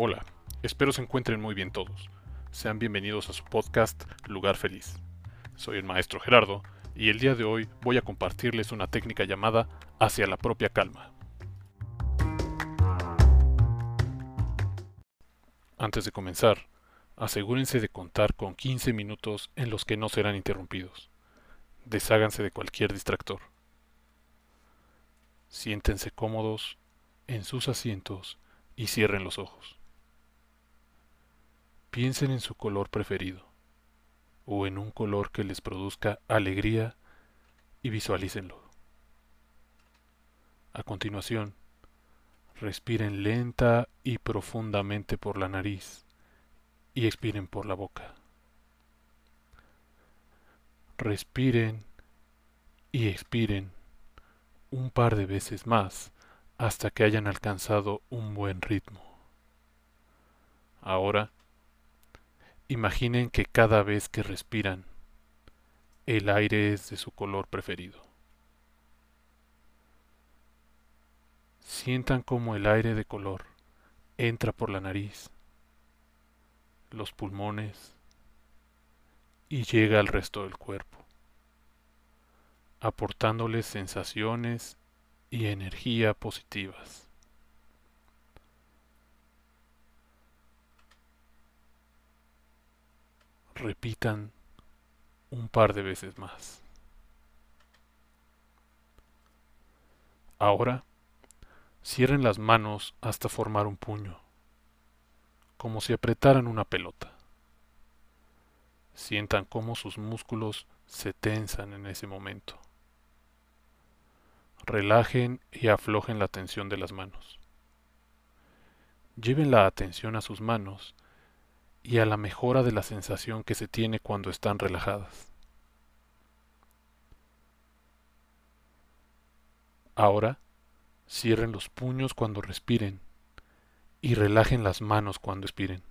Hola, espero se encuentren muy bien todos. Sean bienvenidos a su podcast Lugar Feliz. Soy el maestro Gerardo y el día de hoy voy a compartirles una técnica llamada hacia la propia calma. Antes de comenzar, asegúrense de contar con 15 minutos en los que no serán interrumpidos. Desháganse de cualquier distractor. Siéntense cómodos en sus asientos y cierren los ojos. Piensen en su color preferido o en un color que les produzca alegría y visualícenlo. A continuación, respiren lenta y profundamente por la nariz y expiren por la boca. Respiren y expiren un par de veces más hasta que hayan alcanzado un buen ritmo. Ahora, imaginen que cada vez que respiran, el aire es de su color preferido. Sientan como el aire de color entra por la nariz, los pulmones y llega al resto del cuerpo, aportándoles sensaciones y energía positivas. Repitan un par de veces más. Ahora, cierren las manos hasta formar un puño, como si apretaran una pelota. Sientan cómo sus músculos se tensan en ese momento. Relajen y aflojen la tensión de las manos. Lleven la atención a sus manos y a la mejora de la sensación que se tiene cuando están relajadas. Ahora, cierren los puños cuando respiren y relajen las manos cuando expiren.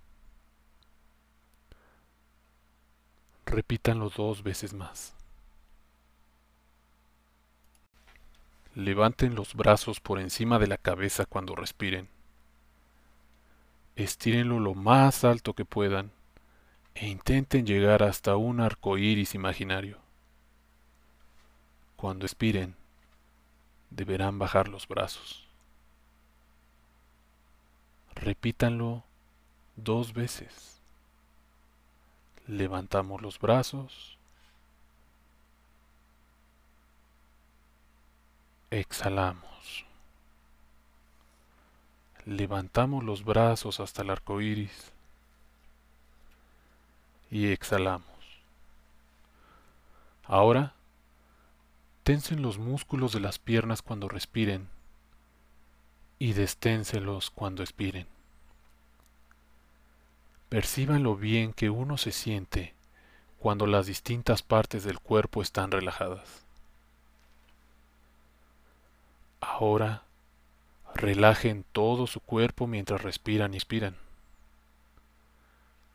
Repítanlo dos veces más. Levanten los brazos por encima de la cabeza cuando respiren. Estírenlo lo más alto que puedan e intenten llegar hasta un arco iris imaginario. Cuando expiren, deberán bajar los brazos. Repítanlo dos veces. Levantamos los brazos. Exhalamos. Levantamos los brazos hasta el arco iris y exhalamos. Ahora, tensen los músculos de las piernas cuando respiren y desténselos cuando expiren. Perciban lo bien que uno se siente cuando las distintas partes del cuerpo están relajadas. Ahora relajen todo su cuerpo mientras respiran y expiran.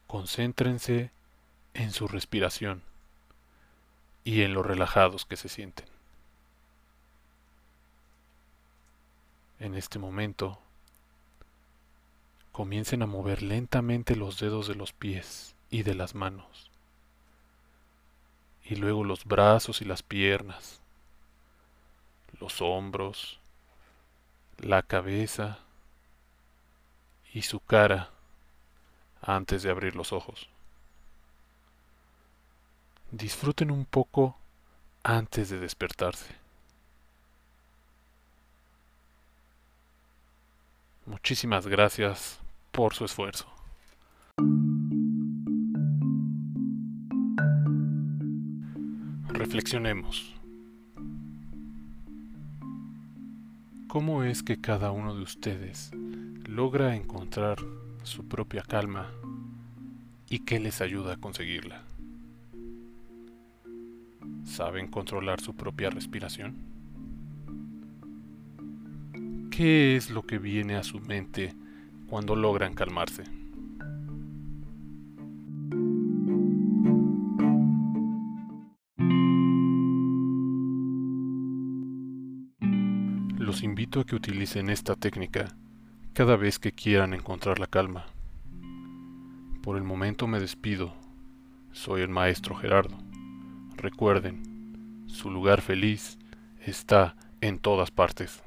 Concéntrense en su respiración y en lo relajados que se sienten. En este momento, comiencen a mover lentamente los dedos de los pies y de las manos, y luego los brazos y las piernas, los hombros, la cabeza y su cara antes de abrir los ojos. Disfruten un poco antes de despertarse. Muchísimas gracias por su esfuerzo. Reflexionemos. ¿Cómo es que cada uno de ustedes logra encontrar su propia calma y qué les ayuda a conseguirla? ¿Saben controlar su propia respiración? ¿Qué es lo que viene a su mente cuando logran calmarse? Los invito a que utilicen esta técnica cada vez que quieran encontrar la calma. Por el momento me despido. Soy el maestro Gerardo. Recuerden, su lugar feliz está en todas partes.